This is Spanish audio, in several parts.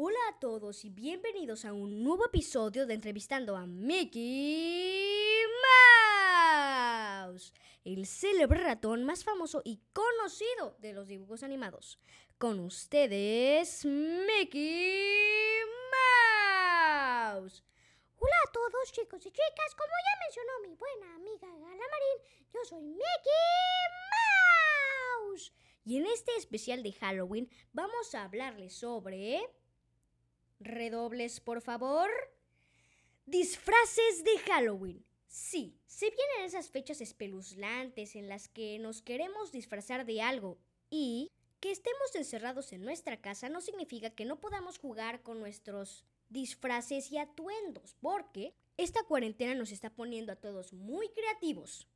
Hola a todos y bienvenidos a un nuevo episodio de Entrevistando a Mickey Mouse, el célebre ratón más famoso y conocido de los dibujos animados. Con ustedes, Mickey Mouse. Hola a todos chicos y chicas, como ya mencionó mi buena amiga Galamarín, yo soy Mickey Mouse. Y en este especial de Halloween vamos a hablarles sobre... Redobles, por favor. Disfraces de Halloween. Sí, se vienen esas fechas espeluznantes en las que nos queremos disfrazar de algo y que estemos encerrados en nuestra casa no significa que no podamos jugar con nuestros disfraces y atuendos, porque esta cuarentena nos está poniendo a todos muy creativos.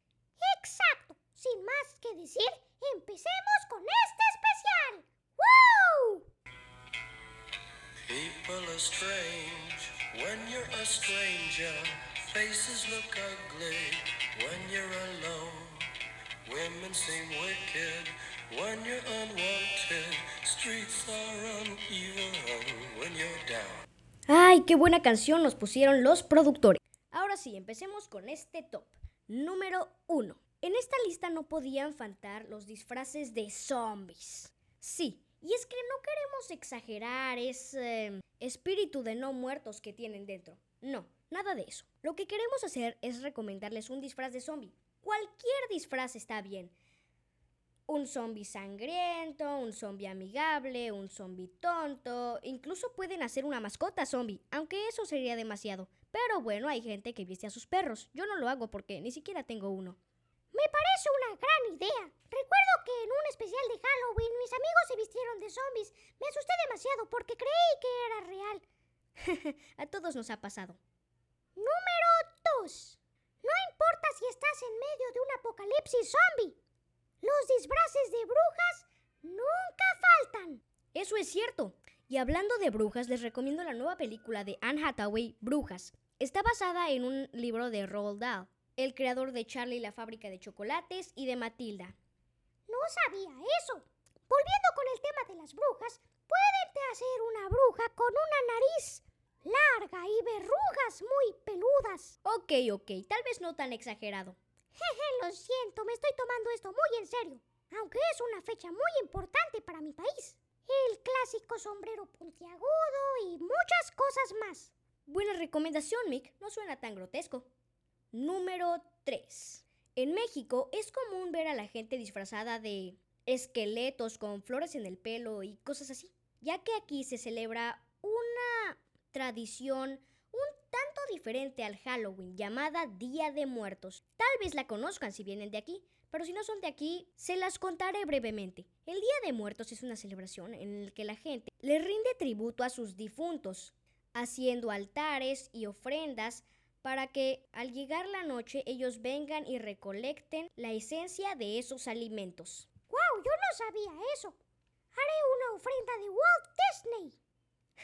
Exacto. Sin más que decir, empecemos con este especial. ¡Woo! ¡Ay, qué buena canción nos pusieron los productores! Ahora sí, empecemos con este top. Número 1. En esta lista no podían faltar los disfraces de zombies. Sí, y es que no queremos exagerar ese espíritu de no muertos que tienen dentro. No, nada de eso. Lo que queremos hacer es recomendarles un disfraz de zombie. Cualquier disfraz está bien. Un zombie sangriento, un zombie amigable, un zombie tonto. Incluso pueden hacer una mascota zombie, aunque eso sería demasiado. Pero bueno, hay gente que viste a sus perros. Yo no lo hago porque ni siquiera tengo uno. Me parece una gran idea. Recuerdo que en un especial de Halloween mis amigos se vistieron de zombies. Me asusté demasiado porque creí que era real. a todos nos ha pasado. Número 2. No importa si estás en medio de un apocalipsis zombie. Los disfraces de brujas nunca faltan. Eso es cierto. Y hablando de brujas, les recomiendo la nueva película de Anne Hathaway, Brujas. Está basada en un libro de Roald Dahl, el creador de Charlie y la fábrica de chocolates y de Matilda. No sabía eso. Volviendo con el tema de las brujas, pueden hacer una bruja con una nariz larga y verrugas muy peludas. Ok, ok, tal vez no tan exagerado. Jeje, lo siento, me estoy tomando esto muy en serio, aunque es una fecha muy importante para mi país. El clásico sombrero puntiagudo y muchas cosas más. Buena recomendación, Mick, no suena tan grotesco. Número 3. En México es común ver a la gente disfrazada de esqueletos con flores en el pelo y cosas así, ya que aquí se celebra una tradición un tanto diferente al Halloween llamada Día de Muertos. Tal vez la conozcan si vienen de aquí, pero si no son de aquí, se las contaré brevemente. El Día de Muertos es una celebración en la que la gente le rinde tributo a sus difuntos, haciendo altares y ofrendas para que al llegar la noche ellos vengan y recolecten la esencia de esos alimentos. ¡Wow! Yo no sabía eso. Haré una ofrenda de Walt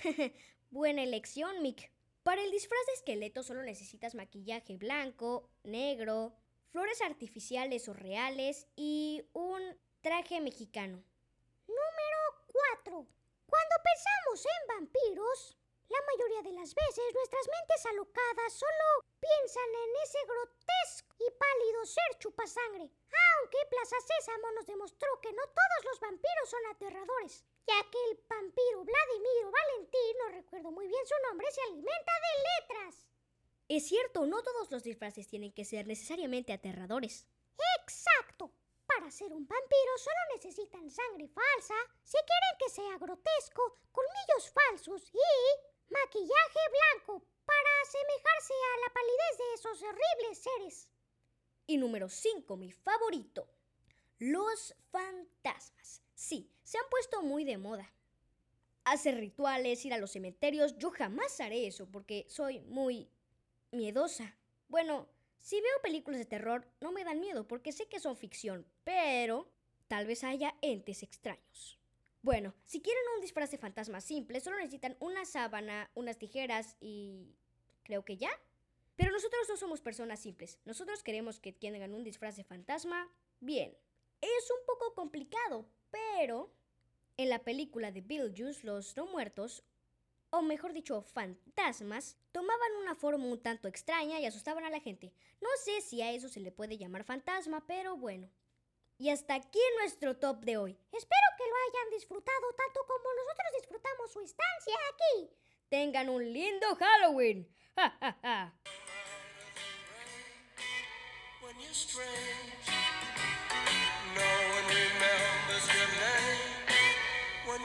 Disney. Buena elección, Mick. Para el disfraz de esqueleto solo necesitas maquillaje blanco, negro, flores artificiales o reales y un traje mexicano. Número 4. Cuando pensamos en vampiros, la mayoría de las veces nuestras mentes alocadas solo piensan en ese grotesco y pálido ser chupasangre. Aunque Plaza Sésamo nos demostró que no todos los vampiros son aterradores, ya que el vampiro Vladimiro Valentín, no recuerdo muy bien su nombre, se alimenta de letras. Es cierto, no todos los disfraces tienen que ser necesariamente aterradores. Exacto. Para ser un vampiro solo necesitan sangre falsa, si quieren que sea grotesco, colmillos falsos y maquillaje blanco para asemejarse a la palidez de esos horribles seres. Y número 5, mi favorito. Los fantasmas. Sí, se han puesto muy de moda. Hacer rituales, ir a los cementerios, yo jamás haré eso porque soy muy miedosa. Bueno, si veo películas de terror no me dan miedo porque sé que son ficción, pero tal vez haya entes extraños. Bueno, si quieren un disfraz de fantasma simple, solo necesitan una sábana, unas tijeras y... creo que ya. Pero nosotros no somos personas simples. Nosotros queremos que tengan un disfraz de fantasma bien. Es un poco complicado, pero en la película de Beetlejuice, Los No Muertos, o mejor dicho, fantasmas, tomaban una forma un tanto extraña y asustaban a la gente. No sé si a eso se le puede llamar fantasma, pero bueno. Y hasta aquí nuestro top de hoy. Espero que lo hayan disfrutado tanto como nosotros disfrutamos su estancia aquí. Tengan un lindo Halloween. ¡Ja, ja, ja! When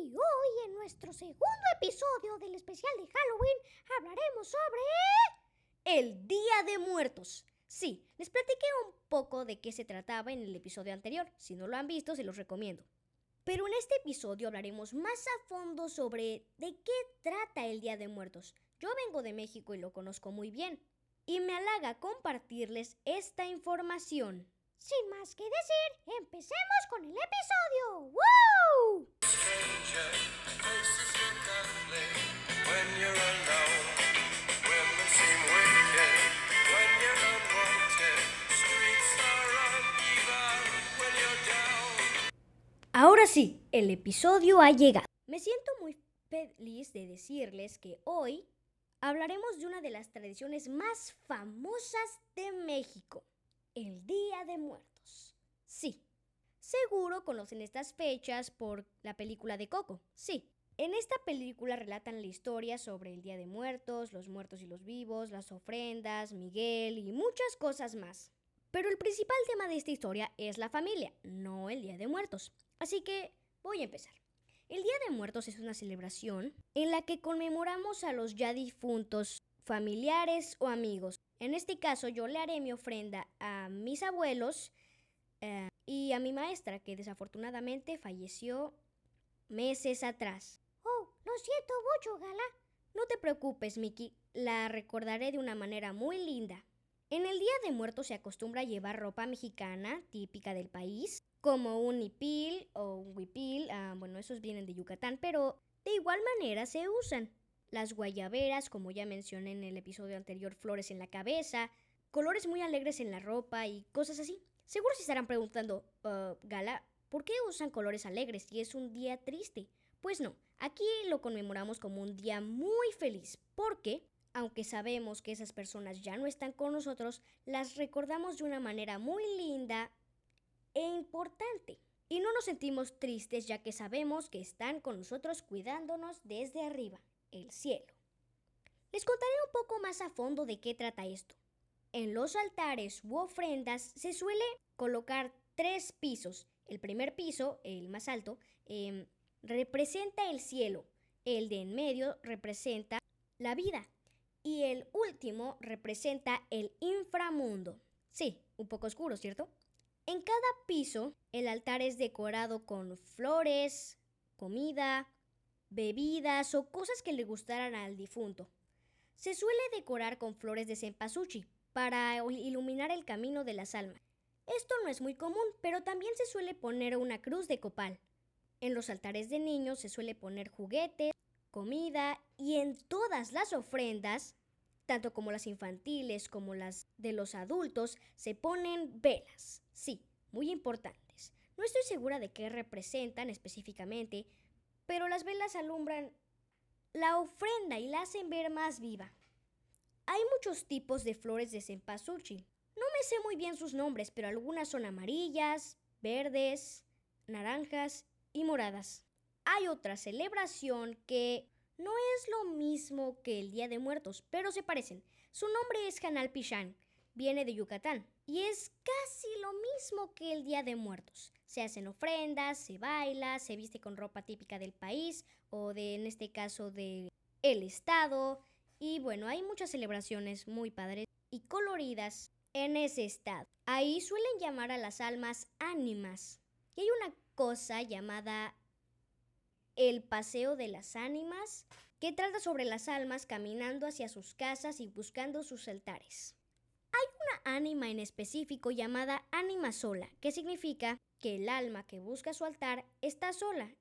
Y hoy en nuestro segundo episodio del especial de Halloween hablaremos sobre... El Día de Muertos. Sí, les platiqué un poco de qué se trataba en el episodio anterior. Si no lo han visto, se los recomiendo. Pero en este episodio hablaremos más a fondo sobre de qué trata el Día de Muertos. Yo vengo de México y lo conozco muy bien. Y me halaga compartirles esta información. Sin más que decir, empecemos con el episodio. Down. Ahora sí, el episodio ha llegado. Me siento muy feliz de decirles que hoy hablaremos de una de las tradiciones más famosas de México, el Día de Muertos. Sí, seguro conocen estas fechas por la película de Coco. Sí, en esta película relatan la historia sobre el Día de Muertos, los muertos y los vivos, las ofrendas, Miguel y muchas cosas más. Pero el principal tema de esta historia es la familia, no el Día de Muertos. Así que voy a empezar. El Día de Muertos es una celebración en la que conmemoramos a los ya difuntos familiares o amigos. En este caso yo le haré mi ofrenda a mis abuelos eh, y a mi maestra que desafortunadamente falleció meses atrás. Oh, lo siento mucho, Gala. No te preocupes, Miki, la recordaré de una manera muy linda. En el Día de Muertos se acostumbra a llevar ropa mexicana típica del país, como un nipil o un huipil, ah, bueno, esos vienen de Yucatán, pero de igual manera se usan. Las guayaberas, como ya mencioné en el episodio anterior, flores en la cabeza, colores muy alegres en la ropa y cosas así. Seguro se estarán preguntando, "Ah, Gala, ¿por qué usan colores alegres si es un día triste? Pues no, aquí lo conmemoramos como un día muy feliz, porque, aunque sabemos que esas personas ya no están con nosotros, las recordamos de una manera muy linda e importante. Y no nos sentimos tristes ya que sabemos que están con nosotros cuidándonos desde arriba, el cielo. Les contaré un poco más a fondo de qué trata esto. En los altares u ofrendas se suele colocar tres pisos. El primer piso, el más alto, em, representa el cielo. El de en medio representa la vida. Y el último representa el inframundo. Sí, un poco oscuro, ¿cierto? En cada piso, el altar es decorado con flores, comida, bebidas o cosas que le gustaran al difunto. Se suele decorar con flores de cempasúchil para iluminar el camino de las almas. Esto no es muy común, pero también se suele poner una cruz de copal. En los altares de niños se suele poner juguetes, comida y en todas las ofrendas, tanto como las infantiles como las de los adultos, se ponen velas. Sí, muy importantes. No estoy segura de qué representan específicamente, pero las velas alumbran la ofrenda y la hacen ver más viva. Hay muchos tipos de flores de cempasúchil. No me sé muy bien sus nombres, pero algunas son amarillas, verdes, naranjas y moradas. Hay otra celebración que no es lo mismo que el Día de Muertos, pero se parecen. Su nombre es Canal Pichán, viene de Yucatán y es casi lo mismo que el Día de Muertos. Se hacen ofrendas, se baila, se viste con ropa típica del país o de, en este caso, de el estado. Y bueno, hay muchas celebraciones muy padres y coloridas en ese estado. Ahí suelen llamar a las almas ánimas. Y hay una cosa llamada el Paseo de las Ánimas, que trata sobre las almas caminando hacia sus casas y buscando sus altares. Ánima en específico llamada ánima sola, que significa que el alma que busca su altar está sola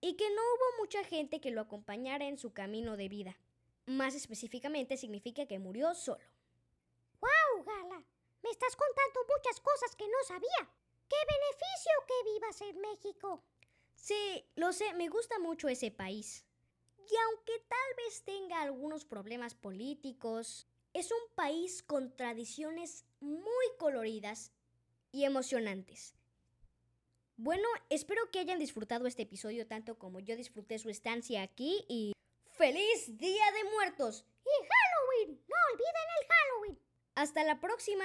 y que no hubo mucha gente que lo acompañara en su camino de vida. Más específicamente significa que murió solo. ¡Wow, Gala! Me estás contando muchas cosas que no sabía. ¡Qué beneficio que vivas en México! Sí, lo sé, me gusta mucho ese país. Y aunque tal vez tenga algunos problemas políticos, es un país con tradiciones muy coloridas y emocionantes. Bueno, espero que hayan disfrutado este episodio tanto como yo disfruté su estancia aquí y ¡Feliz Día de Muertos! ¡Y Halloween! ¡No olviden el Halloween! Hasta la próxima.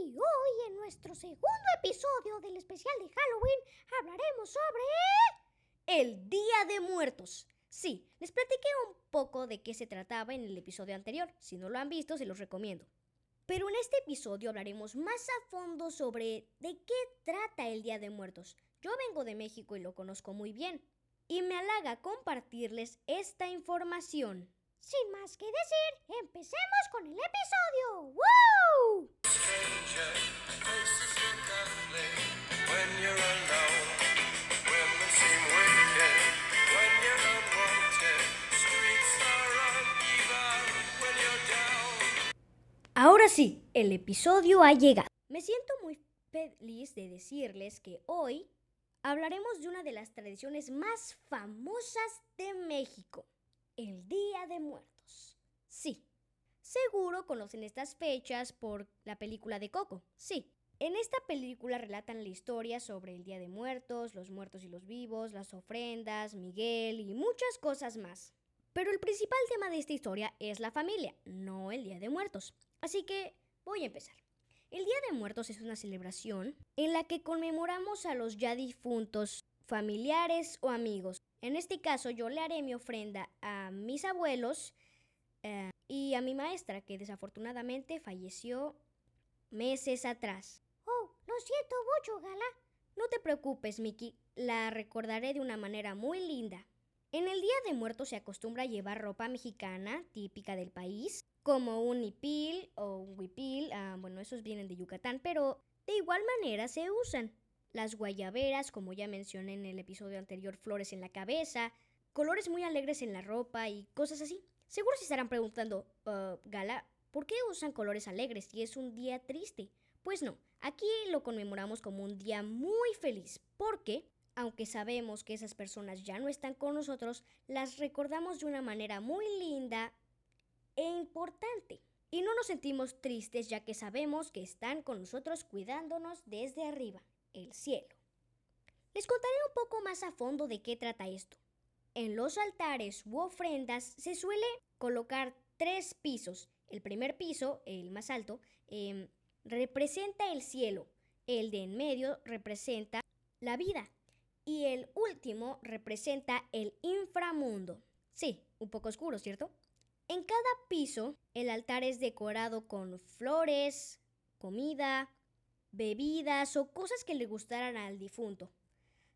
Y hoy en nuestro segundo episodio del especial de Halloween hablaremos sobre... El Día de Muertos. Sí, les platiqué un poco de qué se trataba en el episodio anterior. Si no lo han visto, se los recomiendo. Pero en este episodio hablaremos más a fondo sobre de qué trata el Día de Muertos. Yo vengo de México y lo conozco muy bien. Y me halaga compartirles esta información. Sin más que decir, empecemos con el episodio. Down. Ahora sí, el episodio ha llegado. Me siento muy feliz de decirles que hoy hablaremos de una de las tradiciones más famosas de México, el Día de Muertos. Sí, seguro conocen estas fechas por la película de Coco. Sí, en esta película relatan la historia sobre el Día de Muertos, los muertos y los vivos, las ofrendas, Miguel y muchas cosas más. Pero el principal tema de esta historia es la familia, no el Día de Muertos. Así que voy a empezar. El Día de Muertos es una celebración en la que conmemoramos a los ya difuntos familiares o amigos. En este caso yo le haré mi ofrenda a mis abuelos eh, y a mi maestra que desafortunadamente falleció meses atrás. Oh, lo siento mucho, Gala. No te preocupes, Miki, la recordaré de una manera muy linda. En el Día de Muertos se acostumbra llevar ropa mexicana típica del país, como un hipil o un huipil, ah, bueno, esos vienen de Yucatán, pero de igual manera se usan. Las guayaberas, como ya mencioné en el episodio anterior, flores en la cabeza, colores muy alegres en la ropa y cosas así. Seguro se estarán preguntando, "Ah, Gala, ¿por qué usan colores alegres si es un día triste? Pues no, aquí lo conmemoramos como un día muy feliz, porque, aunque sabemos que esas personas ya no están con nosotros, las recordamos de una manera muy linda e importante. Y no nos sentimos tristes ya que sabemos que están con nosotros cuidándonos desde arriba, el cielo. Les contaré un poco más a fondo de qué trata esto. En los altares u ofrendas se suele colocar tres pisos. El primer piso, el más alto, em, representa el cielo. El de en medio representa la vida. Y el último representa el inframundo. Sí, un poco oscuro, ¿cierto? En cada piso, el altar es decorado con flores, comida, bebidas o cosas que le gustaran al difunto.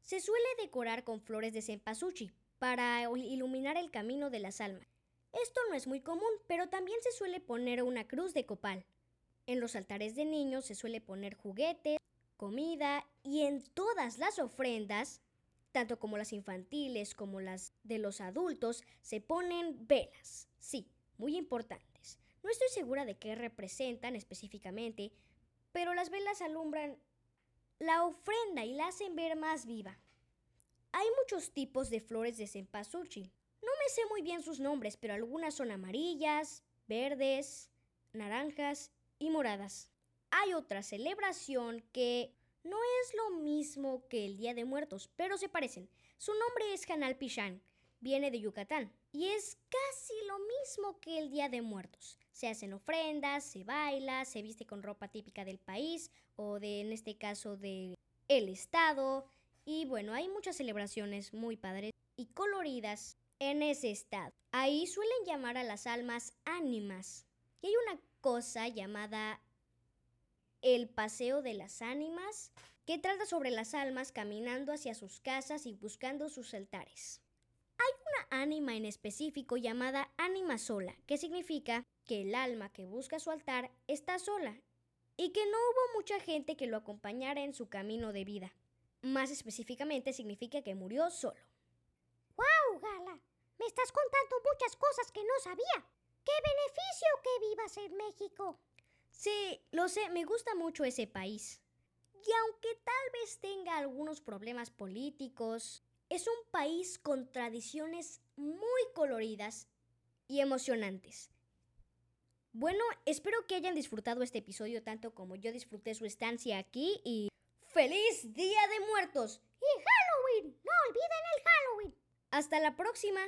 Se suele decorar con flores de cempasúchil para iluminar el camino de las almas. Esto no es muy común, pero también se suele poner una cruz de copal. En los altares de niños se suele poner juguetes, comida y en todas las ofrendas, tanto como las infantiles como las de los adultos, se ponen velas. Sí, muy importantes. No estoy segura de qué representan específicamente, pero las velas alumbran la ofrenda y la hacen ver más viva. Hay muchos tipos de flores de cempasúchil. No me sé muy bien sus nombres, pero algunas son amarillas, verdes, naranjas y moradas. Hay otra celebración que no es lo mismo que el Día de Muertos, pero se parecen. Su nombre es Hanal Pichán, viene de Yucatán y es casi lo mismo que el Día de Muertos. Se hacen ofrendas, se baila, se viste con ropa típica del país o de, en este caso, del el estado. Y bueno, hay muchas celebraciones muy padres y coloridas en ese estado. Ahí suelen llamar a las almas ánimas. Y hay una cosa llamada el Paseo de las Ánimas, que trata sobre las almas caminando hacia sus casas y buscando sus altares. Hay una ánima en específico llamada ánima sola, que significa que el alma que busca su altar está sola y que no hubo mucha gente que lo acompañara en su camino de vida. Más específicamente significa que murió solo. ¡Wow, Gala! Me estás contando muchas cosas que no sabía. ¡Qué beneficio que vivas en México! Sí, lo sé, me gusta mucho ese país. Y aunque tal vez tenga algunos problemas políticos, es un país con tradiciones muy coloridas y emocionantes. Bueno, espero que hayan disfrutado este episodio tanto como yo disfruté su estancia aquí y ¡Feliz Día de Muertos! ¡Y Halloween! ¡No olviden el Halloween! Hasta la próxima.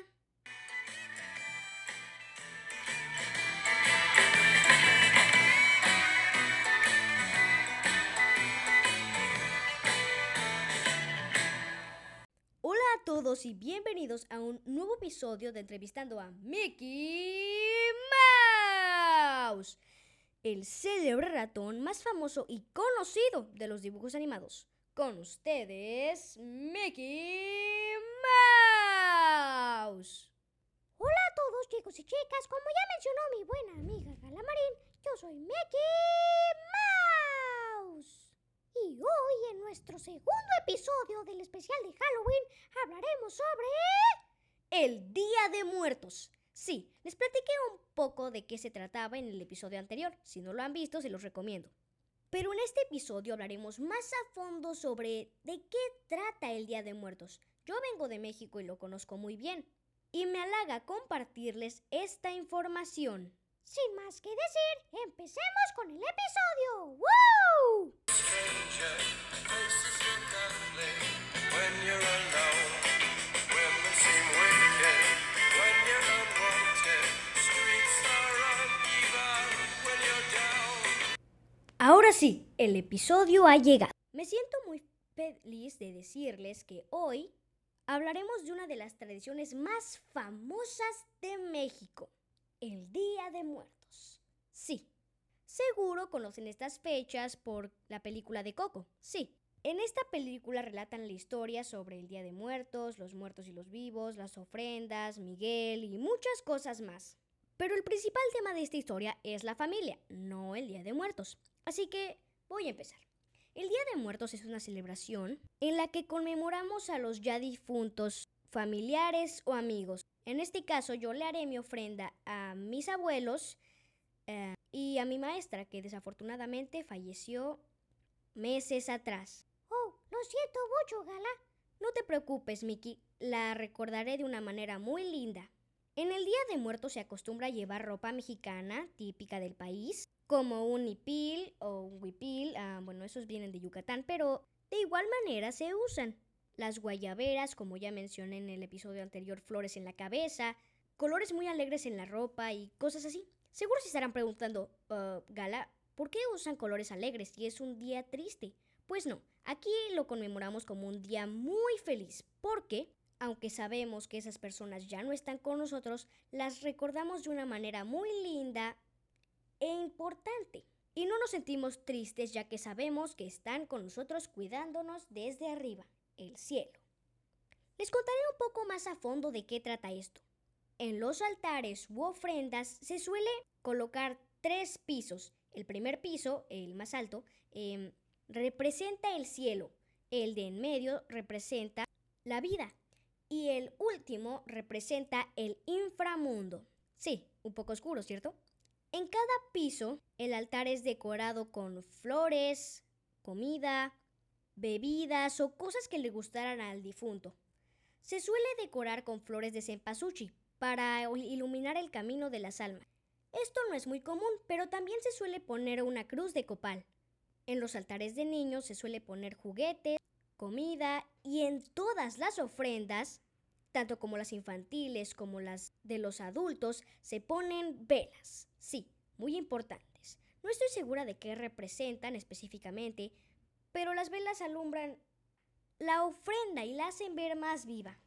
Hola a todos y bienvenidos a un nuevo episodio de Entrevistando a Mickey Mouse, el célebre ratón más famoso y conocido de los dibujos animados. Con ustedes, Mickey Mouse. Hola a todos chicos y chicas, como ya mencionó mi buena amiga Galamarín, yo soy Mickey Mouse. Y hoy en nuestro segundo episodio del especial de Halloween hablaremos sobre... El Día de Muertos. Sí, les platiqué un poco de qué se trataba en el episodio anterior. Si no lo han visto, se los recomiendo. Pero en este episodio hablaremos más a fondo sobre de qué trata el Día de Muertos. Yo vengo de México y lo conozco muy bien. Y me halaga compartirles esta información. Sin más que decir, empecemos con el episodio. ¡Woo! Ahora sí, el episodio ha llegado. Me siento muy feliz de decirles que hoy hablaremos de una de las tradiciones más famosas de México, el Día de Muertos. Sí, seguro conocen estas fechas por la película de Coco. Sí, en esta película relatan la historia sobre el Día de Muertos, los muertos y los vivos, las ofrendas, Miguel y muchas cosas más. Pero el principal tema de esta historia es la familia, no el Día de Muertos. Así que voy a empezar. El Día de Muertos es una celebración en la que conmemoramos a los ya difuntos familiares o amigos. En este caso yo le haré mi ofrenda a mis abuelos eh, y a mi maestra que desafortunadamente falleció meses atrás. Oh, lo siento mucho, Gala. No te preocupes, Mickey, la recordaré de una manera muy linda. En el Día de Muertos se acostumbra a llevar ropa mexicana típica del país, como un hipil o un huipil, ah, bueno, esos vienen de Yucatán, pero de igual manera se usan. Las guayaberas, como ya mencioné en el episodio anterior, flores en la cabeza, colores muy alegres en la ropa y cosas así. Seguro se estarán preguntando, "Ah, Gala, ¿por qué usan colores alegres si es un día triste? Pues no, aquí lo conmemoramos como un día muy feliz, porque, aunque sabemos que esas personas ya no están con nosotros, las recordamos de una manera muy linda e importante. Y no nos sentimos tristes ya que sabemos que están con nosotros cuidándonos desde arriba, el cielo. Les contaré un poco más a fondo de qué trata esto. En los altares u ofrendas se suele colocar tres pisos. El primer piso, el más alto, em, representa el cielo. El de en medio representa la vida. Y el último representa el inframundo. Sí, un poco oscuro, ¿cierto? En cada piso, el altar es decorado con flores, comida, bebidas o cosas que le gustaran al difunto. Se suele decorar con flores de cempasúchil para iluminar el camino de las almas. Esto no es muy común, pero también se suele poner una cruz de copal. En los altares de niños se suele poner juguetes, comida y en todas las ofrendas, tanto como las infantiles como las de los adultos, se ponen velas. Sí, muy importantes. No estoy segura de qué representan específicamente, pero las velas alumbran la ofrenda y la hacen ver más viva.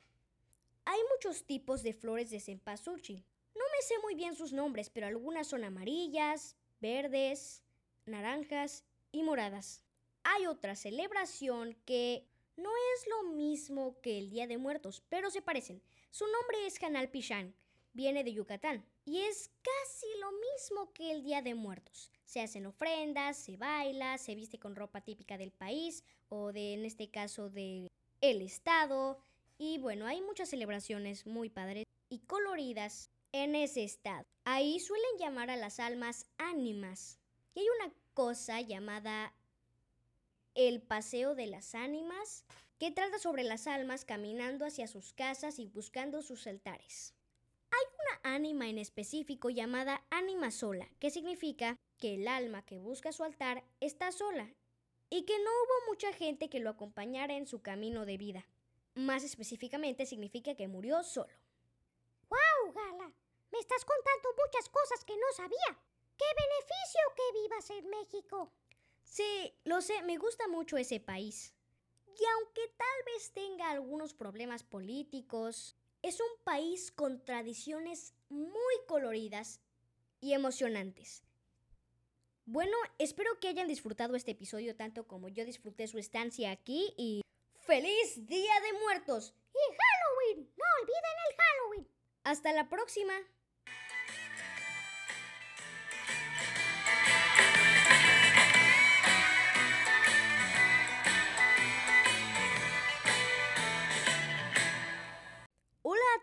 Hay muchos tipos de flores de cempasúchil. No me sé muy bien sus nombres, pero algunas son amarillas, verdes, naranjas y moradas. Hay otra celebración que no es lo mismo que el Día de Muertos, pero se parecen. Su nombre es Hanal Pichán, viene de Yucatán y es casi lo mismo que el Día de Muertos. Se hacen ofrendas, se baila, se viste con ropa típica del país o de, en este caso, del el estado. Y bueno, hay muchas celebraciones muy padres y coloridas en ese estado. Ahí suelen llamar a las almas ánimas. Y hay una cosa llamada el paseo de las ánimas, que trata sobre las almas caminando hacia sus casas y buscando sus altares. Hay una ánima en específico llamada ánima sola, que significa que el alma que busca su altar está sola y que no hubo mucha gente que lo acompañara en su camino de vida. Más específicamente significa que murió solo. ¡Wow, Gala! Me estás contando muchas cosas que no sabía. ¡Qué beneficio que vivas en México! Sí, lo sé, me gusta mucho ese país. Y aunque tal vez tenga algunos problemas políticos, es un país con tradiciones muy coloridas y emocionantes. Bueno, espero que hayan disfrutado este episodio tanto como yo disfruté su estancia aquí y ¡Feliz Día de Muertos! ¡Y Halloween! ¡No olviden el Halloween! Hasta la próxima.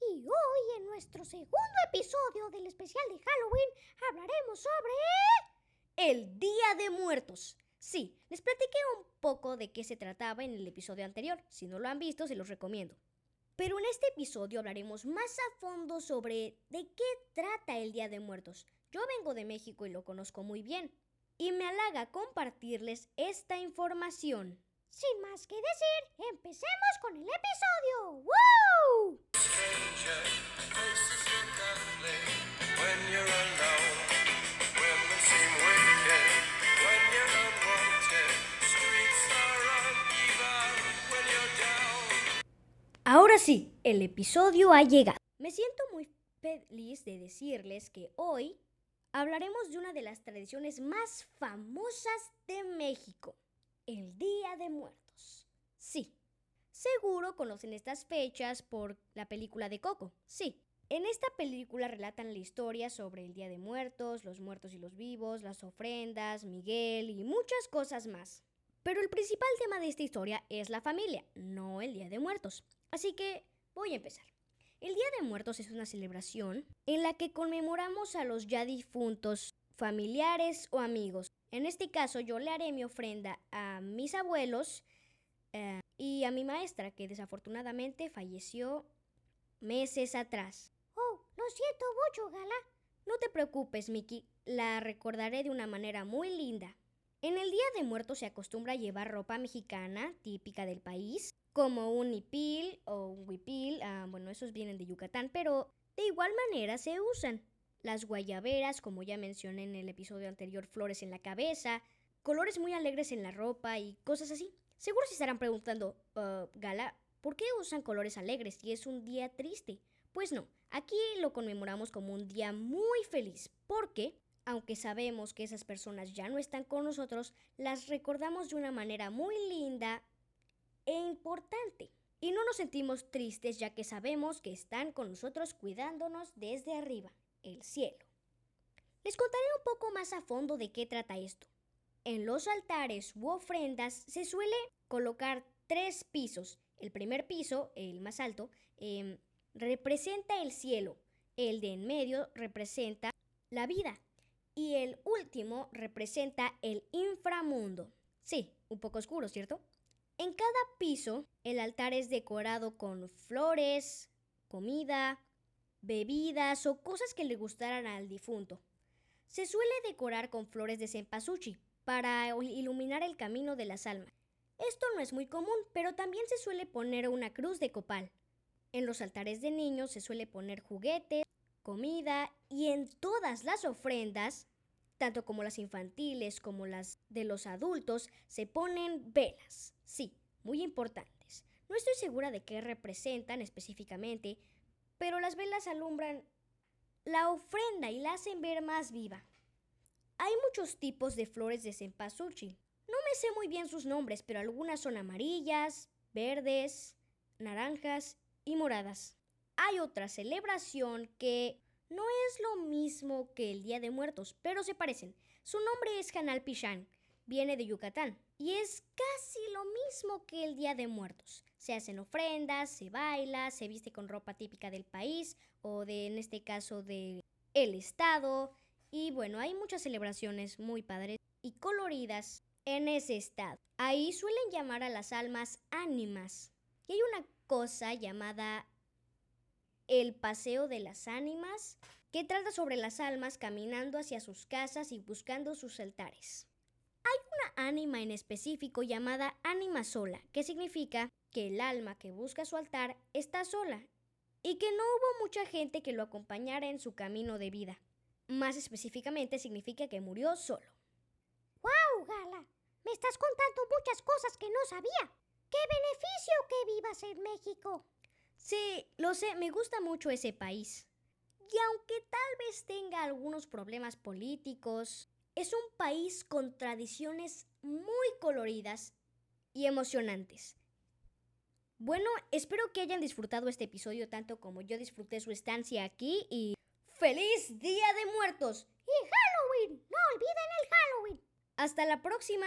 Y hoy en nuestro segundo episodio del especial de Halloween hablaremos sobre... El Día de Muertos. Sí, les platiqué un poco de qué se trataba en el episodio anterior. Si no lo han visto, se los recomiendo. Pero en este episodio hablaremos más a fondo sobre de qué trata el Día de Muertos. Yo vengo de México y lo conozco muy bien. Y me halaga compartirles esta información. Sin más que decir, empecemos con el episodio. ¡Woo! Ahora sí, el episodio ha llegado. Me siento muy feliz de decirles que hoy hablaremos de una de las tradiciones más famosas de México, el Día de Muertos. Sí, seguro conocen estas fechas por la película de Coco. Sí, en esta película relatan la historia sobre el Día de Muertos, los muertos y los vivos, las ofrendas, Miguel y muchas cosas más. Pero el principal tema de esta historia es la familia, no el Día de Muertos. Así que voy a empezar. El Día de Muertos es una celebración en la que conmemoramos a los ya difuntos familiares o amigos. En este caso yo le haré mi ofrenda a mis abuelos eh, y a mi maestra que desafortunadamente falleció meses atrás. Oh, lo siento mucho, Gala. No te preocupes, Mickey. La recordaré de una manera muy linda. En el Día de Muertos se acostumbra llevar ropa mexicana típica del país, como un hipil o un huipil, ah, bueno, esos vienen de Yucatán, pero de igual manera se usan. Las guayaberas, como ya mencioné en el episodio anterior, flores en la cabeza, colores muy alegres en la ropa y cosas así. Seguro se estarán preguntando, ah, Gala, ¿por qué usan colores alegres si es un día triste? Pues no, aquí lo conmemoramos como un día muy feliz, porque aunque sabemos que esas personas ya no están con nosotros, las recordamos de una manera muy linda e importante. Y no nos sentimos tristes ya que sabemos que están con nosotros cuidándonos desde arriba. El cielo. Les contaré un poco más a fondo de qué trata esto. En los altares u ofrendas se suele colocar tres pisos. El primer piso, el más alto, em, representa el cielo. El de en medio representa la vida. Y el último representa el inframundo. Sí, un poco oscuro, ¿cierto? En cada piso, el altar es decorado con flores, comida, bebidas o cosas que le gustaran al difunto. Se suele decorar con flores de cempasúchil para iluminar el camino de las almas. Esto no es muy común, pero también se suele poner una cruz de copal. En los altares de niños se suele poner juguetes, comida y en todas las ofrendas, tanto como las infantiles como las de los adultos, se ponen velas. Sí, muy importantes. No estoy segura de qué representan específicamente, pero las velas alumbran la ofrenda y la hacen ver más viva. Hay muchos tipos de flores de cempasúchil. No me sé muy bien sus nombres, pero algunas son amarillas, verdes, naranjas y moradas. Hay otra celebración que no es lo mismo que el Día de Muertos, pero se parecen. Su nombre es Hanal Pichán, viene de Yucatán y es casi lo mismo que el Día de Muertos. Se hacen ofrendas, se baila, se viste con ropa típica del país o de, en este caso, del el estado, y bueno, hay muchas celebraciones muy padres y coloridas en ese estado. Ahí suelen llamar a las almas ánimas. Y hay una cosa llamada el Paseo de las Ánimas, que trata sobre las almas caminando hacia sus casas y buscando sus altares. Ánima en específico llamada ánima sola, que significa que el alma que busca su altar está sola y que no hubo mucha gente que lo acompañara en su camino de vida. Más específicamente significa que murió solo. ¡Wow, Gala! Me estás contando muchas cosas que no sabía. ¡Qué beneficio que vivas en México! Sí, lo sé, me gusta mucho ese país. Y aunque tal vez tenga algunos problemas políticos, es un país con tradiciones muy coloridas y emocionantes. Bueno, espero que hayan disfrutado este episodio tanto como yo disfruté su estancia aquí y ¡Feliz Día de Muertos! ¡Y Halloween! ¡No olviden el Halloween! ¡Hasta la próxima!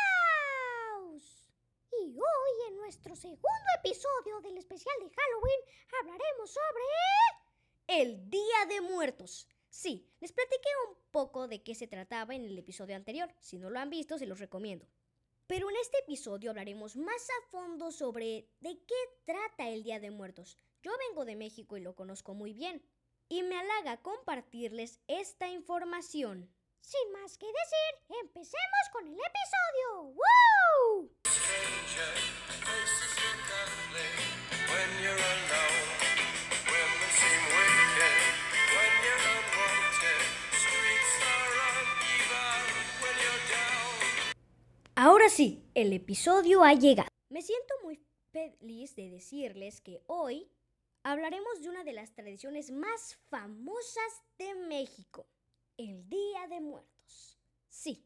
Y hoy en nuestro segundo episodio del especial de Halloween hablaremos sobre... El Día de Muertos. Sí, les platiqué un poco de qué se trataba en el episodio anterior. Si no lo han visto, se los recomiendo. Pero en este episodio hablaremos más a fondo sobre de qué trata el Día de Muertos. Yo vengo de México y lo conozco muy bien. Y me halaga compartirles esta información. Sin más que decir, empecemos con el episodio. ¡Woo! Ahora sí, el episodio ha llegado. Me siento muy feliz de decirles que hoy hablaremos de una de las tradiciones más famosas de México, el Día de Muertos. Sí,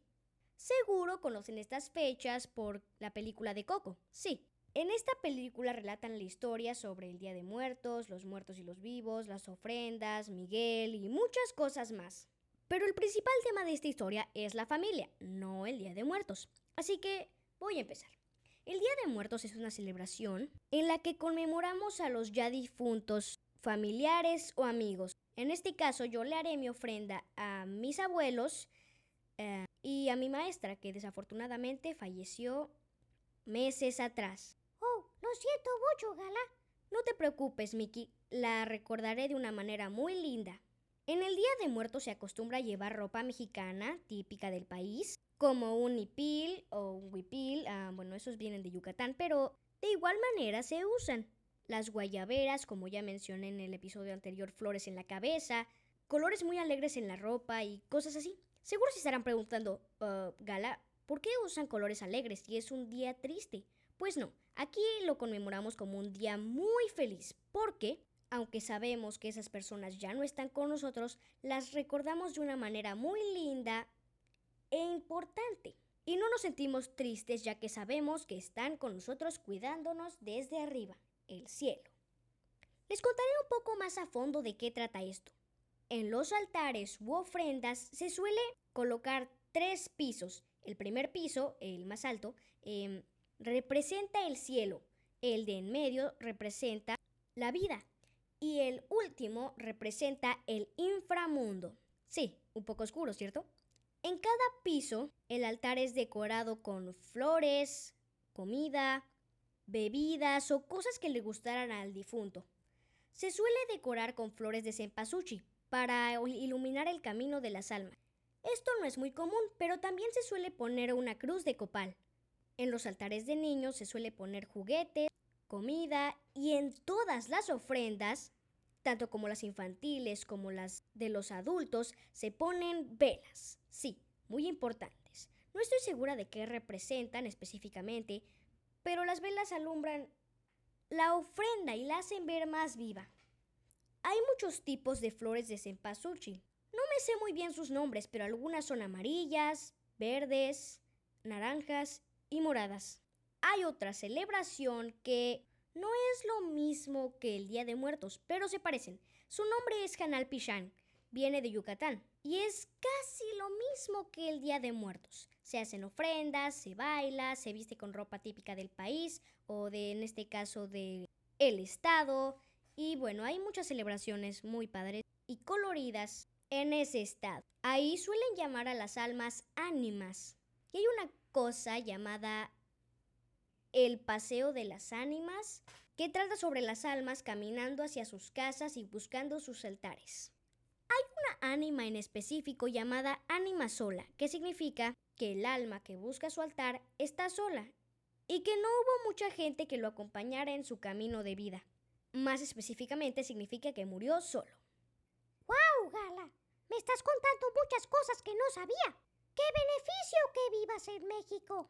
seguro conocen estas fechas por la película de Coco. Sí, en esta película relatan la historia sobre el Día de Muertos, los muertos y los vivos, las ofrendas, Miguel y muchas cosas más. Pero el principal tema de esta historia es la familia, no el Día de Muertos. Así que voy a empezar. El Día de Muertos es una celebración en la que conmemoramos a los ya difuntos familiares o amigos. En este caso yo le haré mi ofrenda a mis abuelos eh, y a mi maestra que desafortunadamente falleció meses atrás. Oh, lo siento mucho, Gala. No te preocupes, Mickey. La recordaré de una manera muy linda. En el Día de Muertos se acostumbra a llevar ropa mexicana típica del país, como un nipil o un huipil, ah, bueno, esos vienen de Yucatán, pero de igual manera se usan. Las guayaberas, como ya mencioné en el episodio anterior, flores en la cabeza, colores muy alegres en la ropa y cosas así. Seguro se estarán preguntando, "Uh, Gala, ¿por qué usan colores alegres si es un día triste? Pues no, aquí lo conmemoramos como un día muy feliz, porque, aunque sabemos que esas personas ya no están con nosotros, las recordamos de una manera muy linda e importante. Y no nos sentimos tristes ya que sabemos que están con nosotros cuidándonos desde arriba, el cielo. Les contaré un poco más a fondo de qué trata esto. En los altares u ofrendas se suele colocar tres pisos. El primer piso, el más alto, em, representa el cielo. El de en medio representa la vida. Y el último representa el inframundo. Sí, un poco oscuro, ¿cierto? En cada piso, el altar es decorado con flores, comida, bebidas o cosas que le gustaran al difunto. Se suele decorar con flores de cempasúchil para iluminar el camino de las almas. Esto no es muy común, pero también se suele poner una cruz de copal. En los altares de niños se suele poner juguetes, comida y en todas las ofrendas, tanto como las infantiles como las de los adultos, se ponen velas. Sí, muy importantes. No estoy segura de qué representan específicamente, pero las velas alumbran la ofrenda y la hacen ver más viva. Hay muchos tipos de flores de cempasúchil. No me sé muy bien sus nombres, pero algunas son amarillas, verdes, naranjas y moradas. Hay otra celebración que no es lo mismo que el Día de Muertos, pero se parecen. Su nombre es Hanal Pichán, viene de Yucatán y es casi lo mismo que el Día de Muertos. Se hacen ofrendas, se baila, se viste con ropa típica del país o de, en este caso, del el estado. Y bueno, hay muchas celebraciones muy padres y coloridas en ese estado. Ahí suelen llamar a las almas ánimas. Y hay una cosa llamada el Paseo de las Ánimas, que trata sobre las almas caminando hacia sus casas y buscando sus altares. Hay una ánima en específico llamada ánima sola, que significa que el alma que busca su altar está sola y que no hubo mucha gente que lo acompañara en su camino de vida. Más específicamente significa que murió solo. ¡Wow, Gala! Me estás contando muchas cosas que no sabía. ¡Qué beneficio que vivas en México!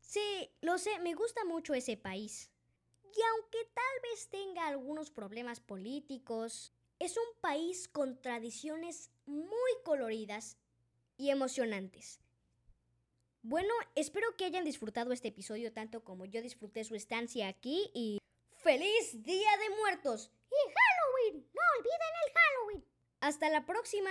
Sí, lo sé, me gusta mucho ese país. Y aunque tal vez tenga algunos problemas políticos, es un país con tradiciones muy coloridas y emocionantes. Bueno, espero que hayan disfrutado este episodio tanto como yo disfruté su estancia aquí y ¡Feliz Día de Muertos! ¡Y Halloween! ¡No olviden el Halloween! Hasta la próxima.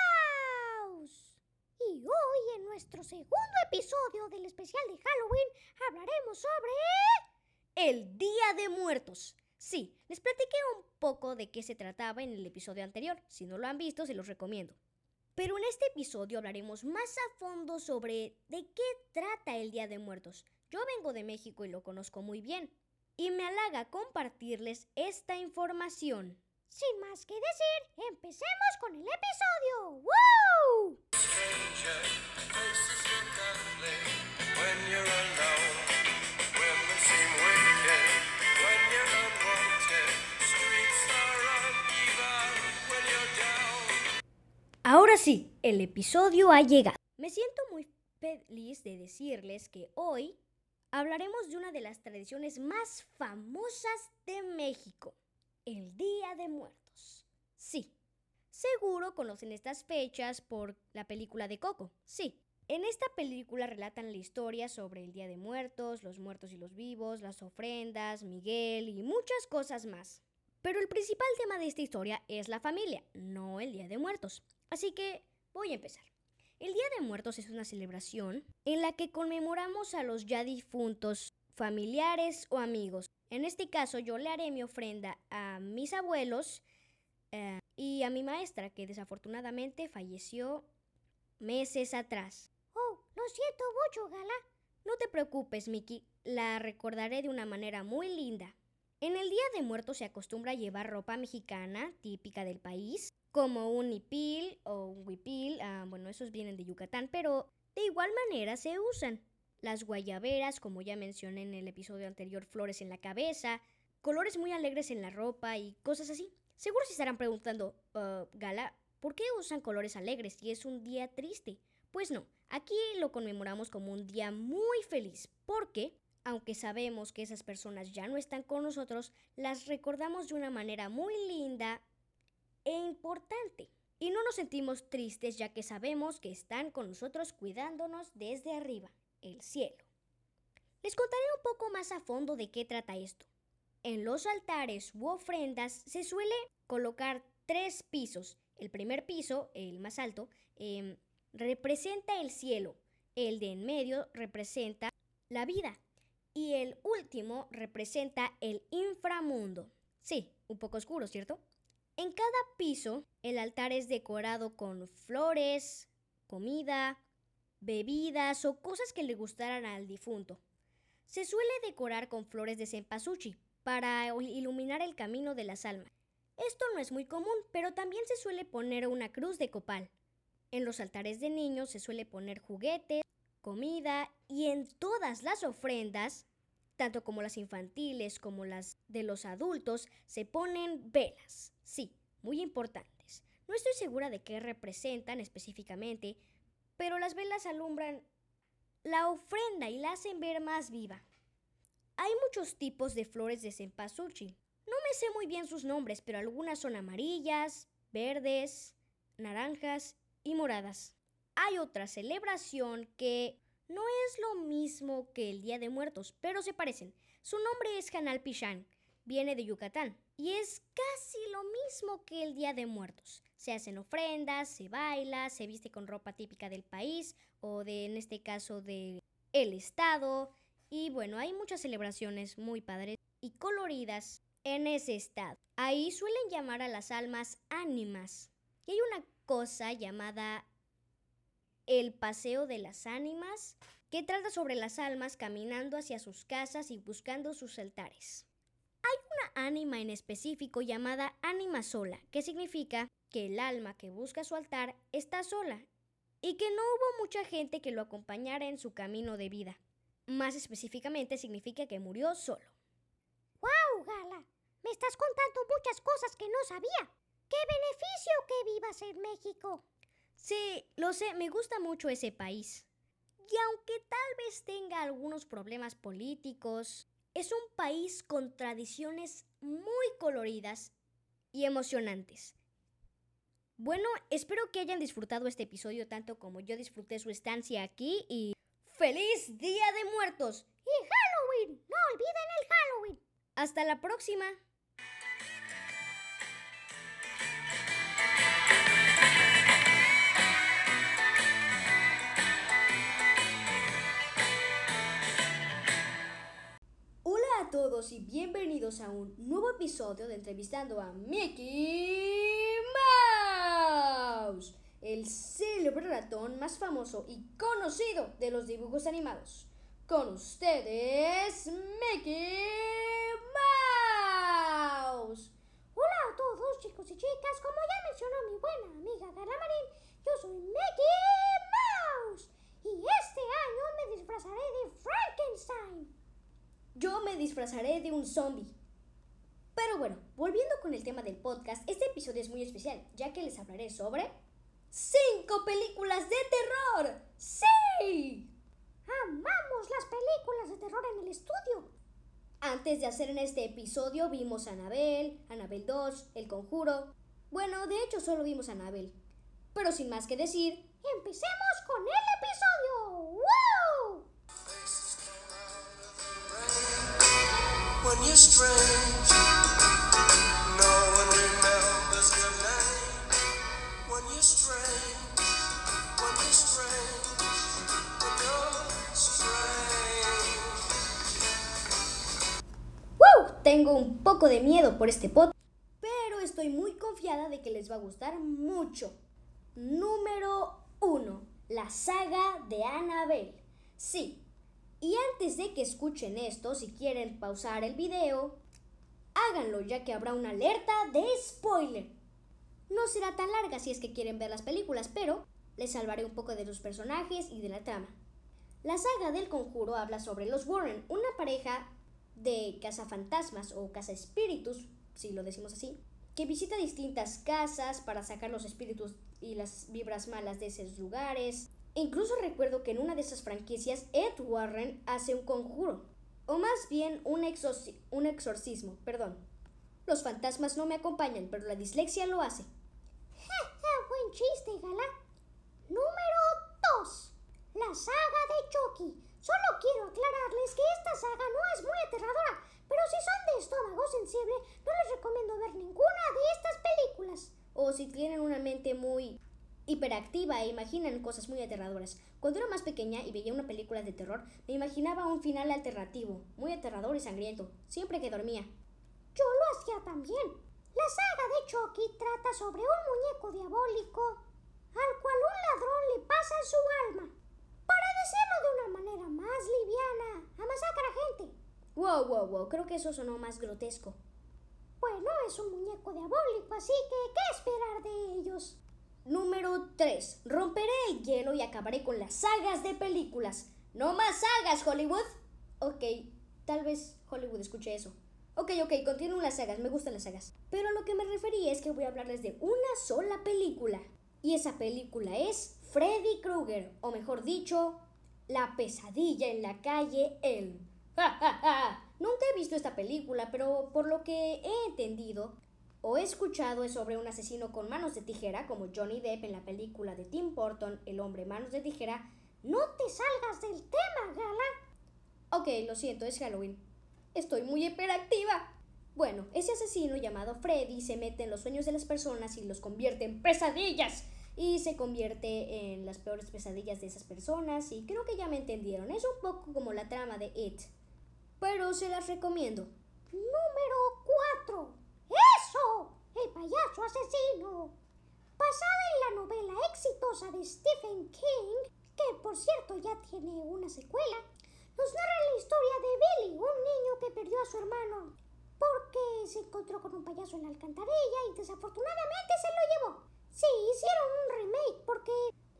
Y hoy en nuestro segundo episodio del especial de Halloween hablaremos sobre... El Día de Muertos. Sí, les platiqué un poco de qué se trataba en el episodio anterior. Si no lo han visto, se los recomiendo. Pero en este episodio hablaremos más a fondo sobre de qué trata el Día de Muertos. Yo vengo de México y lo conozco muy bien. Y me halaga compartirles esta información. Sin más que decir, empecemos con el episodio. ¡Woo! Ahora sí, el episodio ha llegado. Me siento muy feliz de decirles que hoy hablaremos de una de las tradiciones más famosas de México, el Día de Muertos. Sí, seguro conocen estas fechas por la película de Coco. Sí, en esta película relatan la historia sobre el Día de Muertos, los muertos y los vivos, las ofrendas, Miguel y muchas cosas más. Pero el principal tema de esta historia es la familia, no el Día de Muertos. Así que voy a empezar. El Día de Muertos es una celebración en la que conmemoramos a los ya difuntos familiares o amigos. En este caso yo le haré mi ofrenda a mis abuelos eh, y a mi maestra que desafortunadamente falleció meses atrás. Oh, lo siento mucho, Gala. No te preocupes, Miki, la recordaré de una manera muy linda. En el Día de Muertos se acostumbra a llevar ropa mexicana típica del país, como un nipil o un huipil, ah, bueno, esos vienen de Yucatán, pero de igual manera se usan. Las guayaberas, como ya mencioné en el episodio anterior, flores en la cabeza, colores muy alegres en la ropa y cosas así. Seguro se estarán preguntando, ah, Gala, ¿por qué usan colores alegres si es un día triste? Pues no, aquí lo conmemoramos como un día muy feliz, porque, aunque sabemos que esas personas ya no están con nosotros, las recordamos de una manera muy linda e importante. Y no nos sentimos tristes ya que sabemos que están con nosotros cuidándonos desde arriba, el cielo. Les contaré un poco más a fondo de qué trata esto. En los altares u ofrendas se suele colocar tres pisos. El primer piso, el más alto, em, representa el cielo, el de en medio representa la vida y el último representa el inframundo. Sí, un poco oscuro, ¿cierto? En cada piso, el altar es decorado con flores, comida, bebidas o cosas que le gustaran al difunto. Se suele decorar con flores de cempasúchil para iluminar el camino de las almas. Esto no es muy común, pero también se suele poner una cruz de copal. En los altares de niños se suele poner juguetes, comida y en todas las ofrendas, tanto como las infantiles como las de los adultos, se ponen velas. Sí, muy importantes. No estoy segura de qué representan específicamente, pero las velas alumbran la ofrenda y la hacen ver más viva. Hay muchos tipos de flores de cempasúchil. No me sé muy bien sus nombres, pero algunas son amarillas, verdes, naranjas y moradas. Hay otra celebración que no es lo mismo que el Día de Muertos, pero se parecen. Su nombre es Hanal Pichán, viene de Yucatán y es casi lo mismo que el Día de Muertos. Se hacen ofrendas, se baila, se viste con ropa típica del país o de, en este caso, el estado. Y bueno, hay muchas celebraciones muy padres y coloridas en ese estado. Ahí suelen llamar a las almas ánimas. Y hay una cosa llamada el Paseo de las Ánimas, que trata sobre las almas caminando hacia sus casas y buscando sus altares. Hay una ánima en específico llamada ánima sola, que significa que el alma que busca su altar está sola y que no hubo mucha gente que lo acompañara en su camino de vida. Más específicamente significa que murió solo. ¡Wow, Gala! Me estás contando muchas cosas que no sabía. ¡Qué beneficio que vivas en México! Sí, lo sé, me gusta mucho ese país. Y aunque tal vez tenga algunos problemas políticos, es un país con tradiciones muy coloridas y emocionantes. Bueno, espero que hayan disfrutado este episodio tanto como yo disfruté su estancia aquí y ¡Feliz Día de Muertos! ¡Y Halloween! ¡No olviden el Halloween! Hasta la próxima. todos y bienvenidos a un nuevo episodio de Entrevistando a Mickey el célebre ratón más famoso y conocido de los dibujos animados. Con ustedes, Mickey Mouse. Hola a todos chicos y chicas, como ya mencionó mi buena amiga Garamarín, yo soy Mickey Mouse y este año me disfrazaré de Frankenstein yo me disfrazaré de un zombie. Pero bueno, volviendo con el tema del podcast, este episodio es muy especial, ya que les hablaré sobre cinco películas de terror. ¡Sí! Amamos las películas de terror en el estudio. Antes de hacer en este episodio vimos a Anabel, Anabel 2, El Conjuro. Bueno, de hecho solo vimos a Anabel. Pero sin más que decir, empecemos con el episodio. ¡Woo! when you're strange. Un poco de miedo por este podcast, pero estoy muy confiada de que les va a gustar mucho. Número 1. La saga de Annabelle. Sí. Y antes de que escuchen esto, si quieren pausar el video, háganlo ya que habrá una alerta de spoiler. No será tan larga si es que quieren ver las películas, pero les salvaré un poco de los personajes y de la trama. La saga del conjuro habla sobre los Warren, una pareja de cazafantasmas o cazaespíritus, si lo decimos así, que visita distintas casas para sacar los espíritus y las vibras malas de esos lugares. Incluso recuerdo que en una de esas franquicias Ed Warren hace un conjuro, o más bien un, exorci- un exorcismo, perdón. Los fantasmas no me acompañan, pero la dislexia lo hace. Buen chiste, Gala. Número 2. La saga de Chucky. Solo quiero aclararles que esta saga no es muy aterradora, pero si son de estómago sensible, no les recomiendo ver ninguna de estas películas. O si tienen una mente muy hiperactiva e imaginan cosas muy aterradoras. Cuando era más pequeña y veía una película de terror, me imaginaba un final alternativo, muy aterrador y sangriento, siempre que dormía. Yo lo hacía también. La saga de Chucky trata sobre un muñeco diabólico al cual un ladrón le pasa su alma. Para decirlo de una manera más liviana, amasacra a gente. Wow, wow, wow, creo que eso sonó más grotesco. Bueno, es un muñeco diabólico, así que ¿qué esperar de ellos? Número 3. Romperé el hielo y acabaré con las sagas de películas. No más sagas, Hollywood. Ok, tal vez Hollywood escuche eso. Ok, ok, continúen las sagas, me gustan las sagas. Pero a lo que me refería es que voy a hablarles de una sola película. Y esa película es Freddy Krueger, o mejor dicho, La pesadilla en la calle Elm. Nunca he visto esta película, pero por lo que he entendido o he escuchado es sobre un asesino con manos de tijera, como Johnny Depp en la película de Tim Burton, El hombre manos de tijera. No te salgas del tema, Gala. Ok, lo siento, es Halloween. Estoy muy hiperactiva. Bueno, ese asesino llamado Freddy se mete en los sueños de las personas y los convierte en pesadillas. Y se convierte en las peores pesadillas de esas personas. Y creo que ya me entendieron. Es un poco como la trama de It. Pero se las recomiendo. Número 4. ¡Eso! El payaso asesino. Basada en la novela exitosa de Stephen King, que por cierto ya tiene una secuela, nos narra la historia de Billy, un niño que perdió a su hermano porque se encontró con un payaso en la alcantarilla y desafortunadamente se lo llevó. Sí, hicieron un remake porque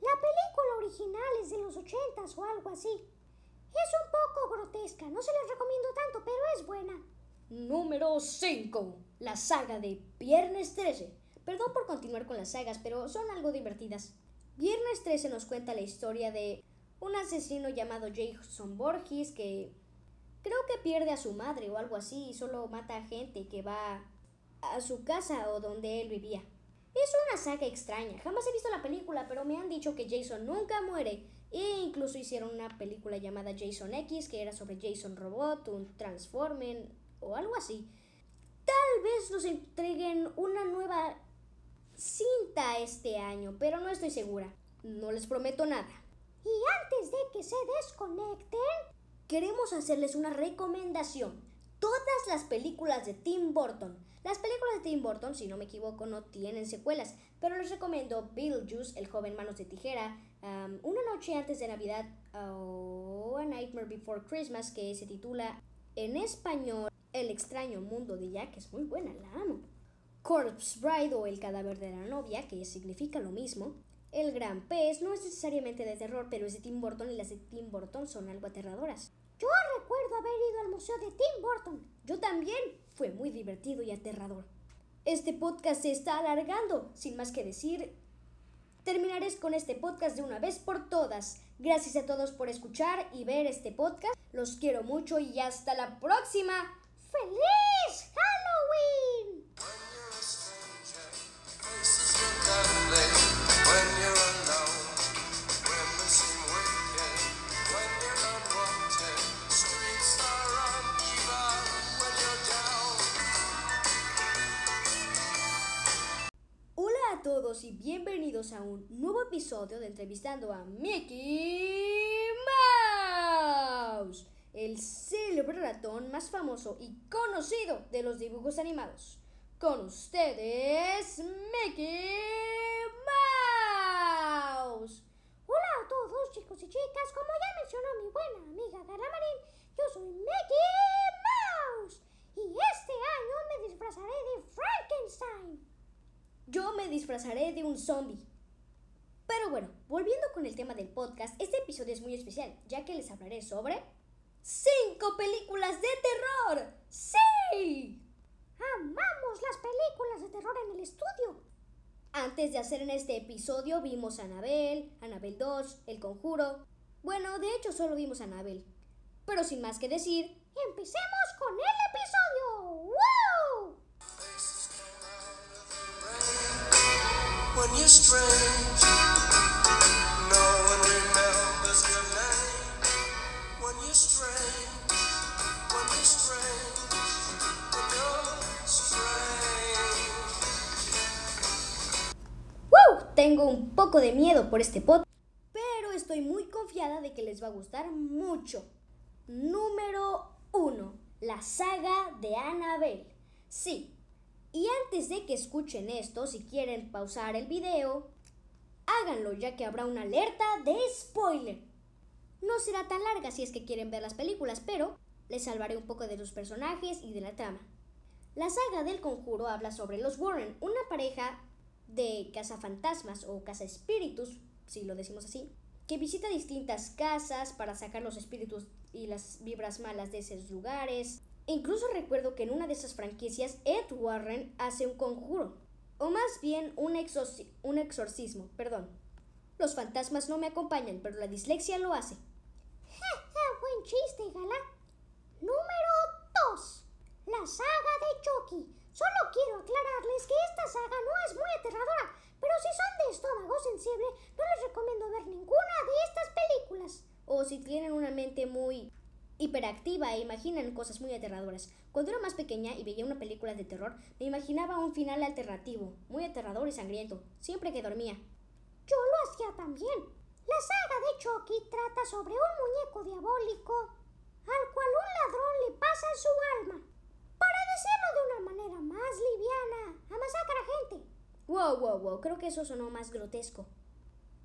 la película original es de los 80s o algo así. Es un poco grotesca, no se les recomiendo tanto, pero es buena. Número 5. La saga de Viernes 13. Perdón por continuar con las sagas, pero son algo divertidas. Viernes 13 nos cuenta la historia de un asesino llamado Jason Borges que creo que pierde a su madre o algo así y solo mata a gente que va a su casa o donde él vivía. Es una saga extraña. Jamás he visto la película, pero me han dicho que Jason nunca muere. E incluso hicieron una película llamada Jason X, que era sobre Jason Robot, un Transformer o algo así. Tal vez nos entreguen una nueva cinta este año, pero no estoy segura. No les prometo nada. Y antes de que se desconecten, Queremos hacerles una recomendación. Todas las películas de Tim Burton. Las películas de Tim Burton, si no me equivoco, no tienen secuelas, pero les recomiendo Beetlejuice, El joven manos de tijera, um, Una noche antes de Navidad o A Nightmare Before Christmas, que se titula en español El extraño mundo de Jack, es muy buena, la amo. Corpse Bride o El cadáver de la novia, que significa lo mismo. El gran pez no es necesariamente de terror, pero es de Tim Burton y las de Tim Burton son algo aterradoras. yo recuerdo haber ido al museo de Tim Burton. Yo también. Fue muy divertido y aterrador. Este podcast se está alargando. Sin más que decir, terminaré con este podcast de una vez por todas. Gracias a todos por escuchar y ver este podcast. Los quiero mucho y hasta la próxima. ¡Feliz Halloween! Hola a todos. y bienvenidos a un nuevo episodio de Entrevistando a Mickey Mouse, el ratón más famoso y conocido de los dibujos animados. Con ustedes, Mickey Mouse. Hola a todos chicos y chicas, como ya mencionó mi buena amiga Carla Marín, yo soy Mickey Mouse y este año me disfrazaré de Frankenstein. Yo me disfrazaré de un zombie. Pero bueno, volviendo con el tema del podcast, este episodio es muy especial, ya que les hablaré sobre... ¡Cinco películas de terror! ¡Sí! Amamos las películas de terror en el estudio. Antes de hacer en este episodio vimos a Anabel, Anabel 2, El Conjuro. Bueno, de hecho solo vimos a Anabel. Pero sin más que decir, empecemos con el episodio. ¡Wow! When you're strange, Un poco de miedo por este podcast, pero estoy muy confiada de que les va a gustar mucho. Número 1. La saga de Annabelle. Sí. Y antes de que escuchen esto, si quieren pausar el video, háganlo ya que habrá una alerta de spoiler. No será tan larga si es que quieren ver las películas, pero les salvaré un poco de los personajes y de la trama. La saga del conjuro habla sobre los Warren, una pareja de cazafantasmas o cazaespíritus, si lo decimos así, que visita distintas casas para sacar los espíritus y las vibras malas de esos lugares. Incluso recuerdo que en una de esas franquicias Ed Warren hace un conjuro, o más bien un, exorci- un exorcismo, perdón. Los fantasmas no me acompañan, pero la dislexia lo hace. Buen chiste, Gala. Número 2. La saga de Chucky. Solo quiero aclararles que esta saga no es muy aterradora, pero si son de estómago sensible, no les recomiendo ver ninguna de estas películas. O si tienen una mente muy hiperactiva e imaginan cosas muy aterradoras. Cuando era más pequeña y veía una película de terror, me imaginaba un final alternativo, muy aterrador y sangriento, siempre que dormía. Yo lo hacía también. La saga de Chucky trata sobre un muñeco diabólico al cual un ladrón le pasa su alma. Para decirlo de una manera más liviana, a masacrar a gente. Wow, wow, wow, creo que eso sonó más grotesco.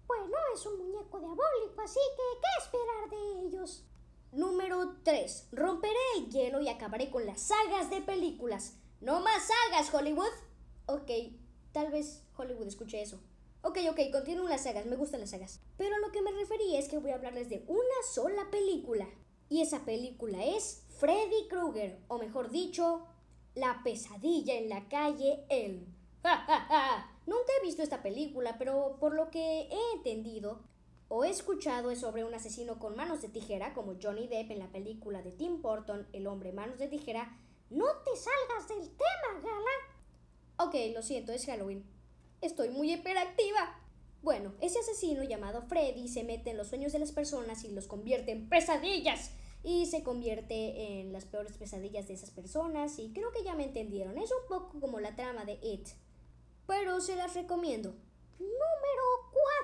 Bueno, es un muñeco diabólico, así que ¿qué esperar de ellos? Número 3. Romperé el hielo y acabaré con las sagas de películas. No más sagas, Hollywood. Ok, tal vez Hollywood escuche eso. Ok, ok, continúen las sagas, me gustan las sagas. Pero a lo que me refería es que voy a hablarles de una sola película. Y esa película es Freddy Krueger, o mejor dicho, La pesadilla en la calle Elm. Ja, ja, ja. Nunca he visto esta película, pero por lo que he entendido o he escuchado es sobre un asesino con manos de tijera, como Johnny Depp en la película de Tim Burton, El hombre manos de tijera. No te salgas del tema, Gala. Ok, lo siento, es Halloween. Estoy muy hiperactiva. Bueno, ese asesino llamado Freddy se mete en los sueños de las personas y los convierte en pesadillas. Y se convierte en las peores pesadillas de esas personas. Y creo que ya me entendieron. Es un poco como la trama de It. Pero se las recomiendo. Número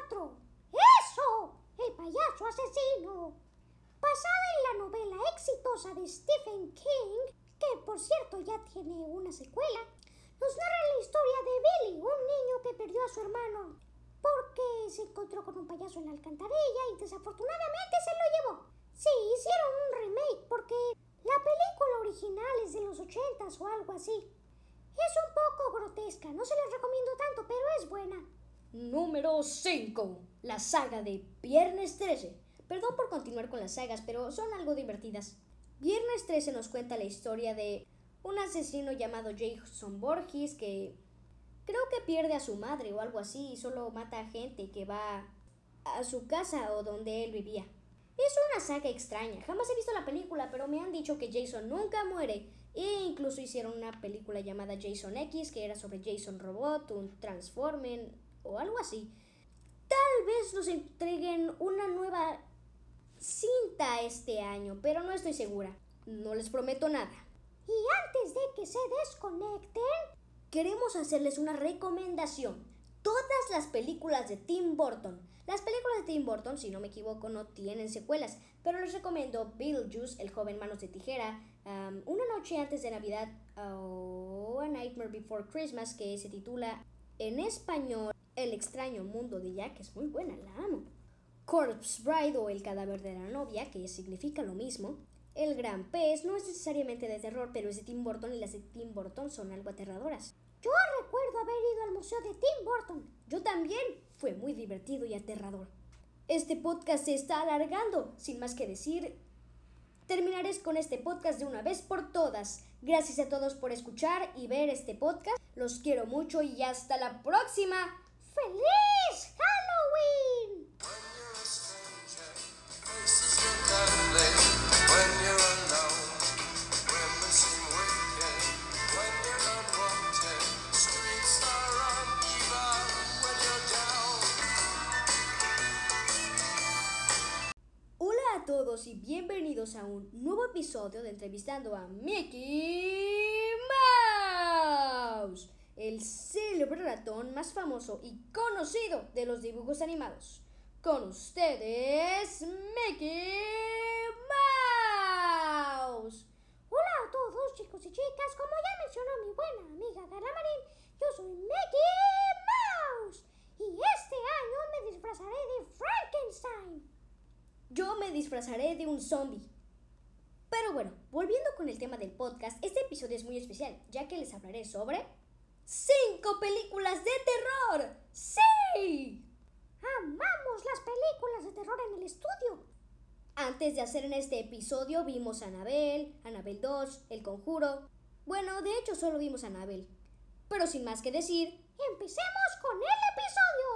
4. ¡Eso! El payaso asesino. Basada en la novela exitosa de Stephen King, que por cierto ya tiene una secuela, nos narra la historia de Billy, un niño que perdió a su hermano porque se encontró con un payaso en la alcantarilla y desafortunadamente se lo llevó. Sí, hicieron un remake porque la película original es de los 80s o algo así. Es un poco grotesca, no se les recomiendo tanto, pero es buena. Número 5. La saga de Viernes 13. Perdón por continuar con las sagas, pero son algo divertidas. Viernes 13 nos cuenta la historia de un asesino llamado Jason Borges que creo que pierde a su madre o algo así y solo mata a gente que va a su casa o donde él vivía. Es una saga extraña. Jamás he visto la película, pero me han dicho que Jason nunca muere. E incluso hicieron una película llamada Jason X, que era sobre Jason Robot, un Transformer o algo así. Tal vez nos entreguen una nueva cinta este año, pero no estoy segura. No les prometo nada. Y antes de que se desconecten, Queremos hacerles una recomendación. todas las películas de Tim Burton. Las películas de Tim Burton, si no me equivoco, no tienen secuelas, pero les recomiendo Beetlejuice, El joven manos de tijera, um, Una noche antes de Navidad o A Nightmare Before Christmas, que se titula en español El extraño mundo de Jack, es muy buena, la amo. Corpse Bride o El cadáver de la novia, que significa lo mismo. El gran pez no es necesariamente de terror, pero es de Tim Burton y las de Tim Burton son algo aterradoras. Yo recuerdo haber ido al museo de Tim Burton. Yo también. Fue muy divertido y aterrador. Este podcast se está alargando. Sin más que decir, terminaré con este podcast de una vez por todas. Gracias a todos por escuchar y ver este podcast. Los quiero mucho y hasta la próxima. ¡Feliz bienvenidos a un nuevo episodio de Entrevistando a Mickey Mouse, el célebre ratón más famoso y conocido de los dibujos animados. Con ustedes, Mickey Mouse. Hola a todos chicos y chicas, como ya mencionó mi buena amiga Gala Marín, yo soy Mickey Mouse y este año me disfrazaré de Frankenstein yo me disfrazaré de un zombie. Pero bueno, volviendo con el tema del podcast, este episodio es muy especial, ya que les hablaré sobre... ¡Cinco películas de terror! ¡Sí! Amamos las películas de terror en el estudio. Antes de hacer en este episodio vimos a Anabel, Anabel 2, El Conjuro. Bueno, de hecho solo vimos a Anabel. Pero sin más que decir, empecemos con el episodio.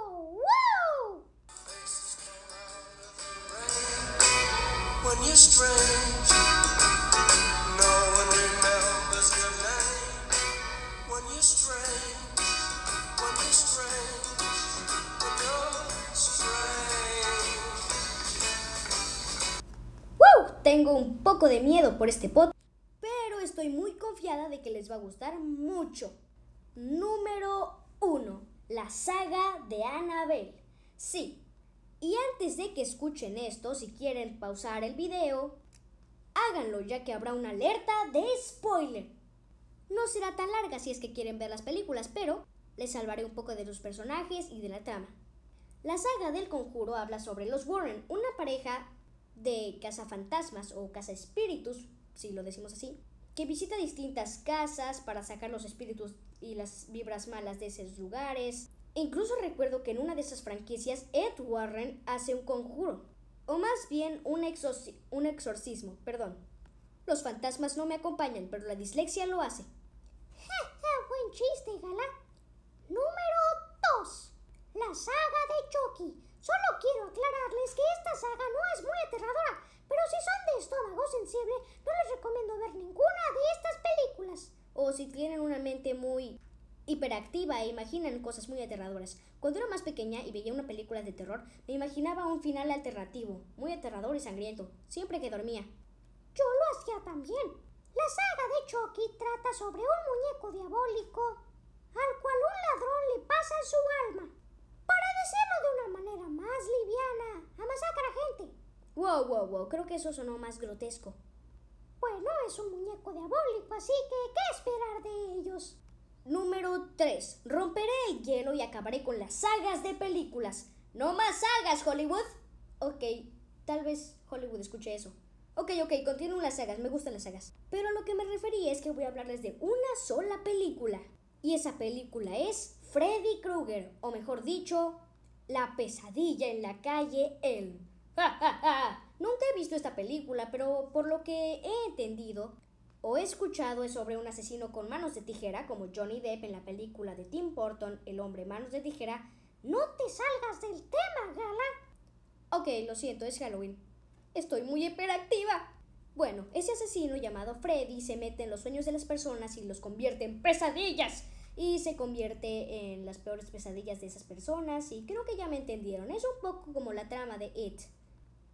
Tengo un poco de miedo por este podcast, pero estoy muy confiada de que les va a gustar mucho. Número 1. La saga de Annabelle. Sí, y antes de que escuchen esto, si quieren pausar el video, háganlo ya que habrá una alerta de spoiler. No será tan larga si es que quieren ver las películas, pero les salvaré un poco de los personajes y de la trama. La saga del conjuro habla sobre los Warren, una pareja de cazafantasmas o espíritus, si lo decimos así, que visita distintas casas para sacar los espíritus y las vibras malas de esos lugares, Incluso recuerdo que en una de esas franquicias Ed Warren hace un conjuro, o más bien un, un exorcismo, perdón. Los fantasmas no me acompañan, pero la dislexia lo hace. Buen chiste, Gala. Número 2. La saga de Chucky. Solo quiero aclararles que esta saga no es muy aterradora, pero si son de estómago sensible, no les recomiendo ver ninguna de estas películas. O si tienen una mente muy hiperactiva e imaginan cosas muy aterradoras. Cuando era más pequeña y veía una película de terror, me imaginaba un final alternativo, muy aterrador y sangriento, siempre que dormía. Yo lo hacía también. La saga de Chucky trata sobre un muñeco diabólico al cual un ladrón le pasa su alma. Para decirlo de una manera más liviana, a masacrar a gente. Wow, wow, wow, creo que eso sonó más grotesco. Bueno, es un muñeco diabólico, así que ¿qué esperar de ellos? Número 3. Romperé el hielo y acabaré con las sagas de películas. No más sagas, Hollywood. Ok, tal vez Hollywood escuche eso. Ok, ok, continúen las sagas, me gustan las sagas. Pero a lo que me refería es que voy a hablarles de una sola película. Y esa película es Freddy Krueger, o mejor dicho, La pesadilla en la calle El. Nunca he visto esta película, pero por lo que he entendido, o he escuchado es sobre un asesino con manos de tijera, como Johnny Depp en la película de Tim Burton, El hombre manos de tijera. No te salgas del tema, Gala. Ok, lo siento, es Halloween. Estoy muy hiperactiva. Bueno, ese asesino llamado Freddy se mete en los sueños de las personas y los convierte en pesadillas. Y se convierte en las peores pesadillas de esas personas. Y creo que ya me entendieron. Es un poco como la trama de It.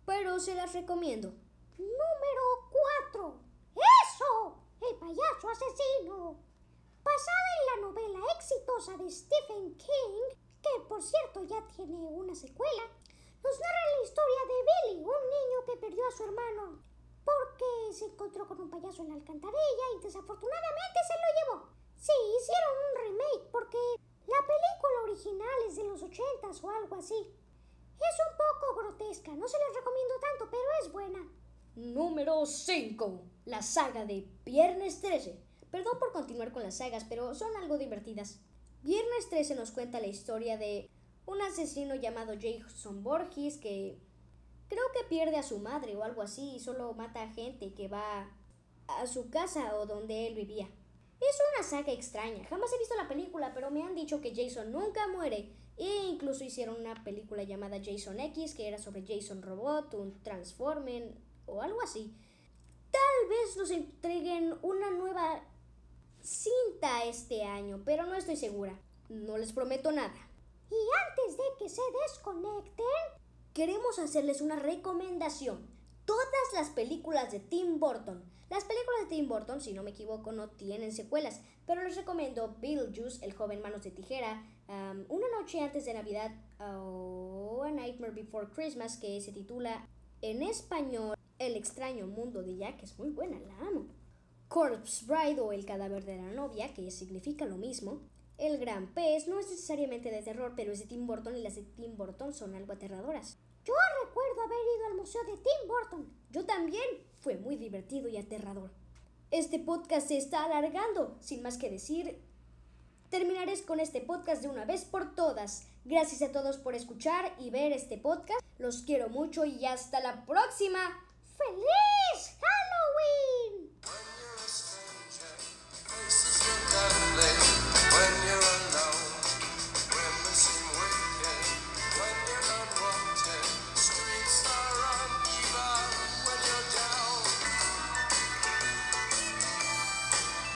Pero se las recomiendo. Número 4. El payaso asesino. Basada en la novela exitosa de Stephen King, que por cierto ya tiene una secuela, nos narra la historia de Billy, un niño que perdió a su hermano porque se encontró con un payaso en la alcantarilla y desafortunadamente se lo llevó. Sí, hicieron un remake porque la película original es de los ochentas o algo así. Es un poco grotesca, no se les recomiendo tanto, pero es buena. Número 5. La saga de Viernes 13. Perdón por continuar con las sagas, pero son algo divertidas. Viernes 13 nos cuenta la historia de un asesino llamado Jason Borges que creo que pierde a su madre o algo así y solo mata a gente que va a su casa o donde él vivía. Es una saga extraña, jamás he visto la película, pero me han dicho que Jason nunca muere e incluso hicieron una película llamada Jason X que era sobre Jason Robot, un Transformen o algo así. Tal vez nos entreguen una nueva cinta este año, pero no estoy segura. No les prometo nada. Y antes de que se desconecten, queremos hacerles una recomendación. Todas las películas de Tim Burton. Las películas de Tim Burton, si no me equivoco, no tienen secuelas, pero les recomiendo Beetlejuice, El joven manos de tijera, Una noche antes de Navidad o A Nightmare Before Christmas, que se titula en español El extraño mundo de Jack, es muy buena, la amo. Corpse Bride o El cadáver de la novia, que significa lo mismo. El gran pez no es necesariamente de terror, pero es de Tim Burton y las de Tim Burton son algo aterradoras. yo recuerdo haber ido al museo de Tim Burton. Yo también. Fue muy divertido y aterrador. Este podcast se está alargando. Sin más que decir, terminaré con este podcast de una vez por todas. Gracias a todos por escuchar y ver este podcast. Los quiero mucho y hasta la próxima. Feliz Halloween!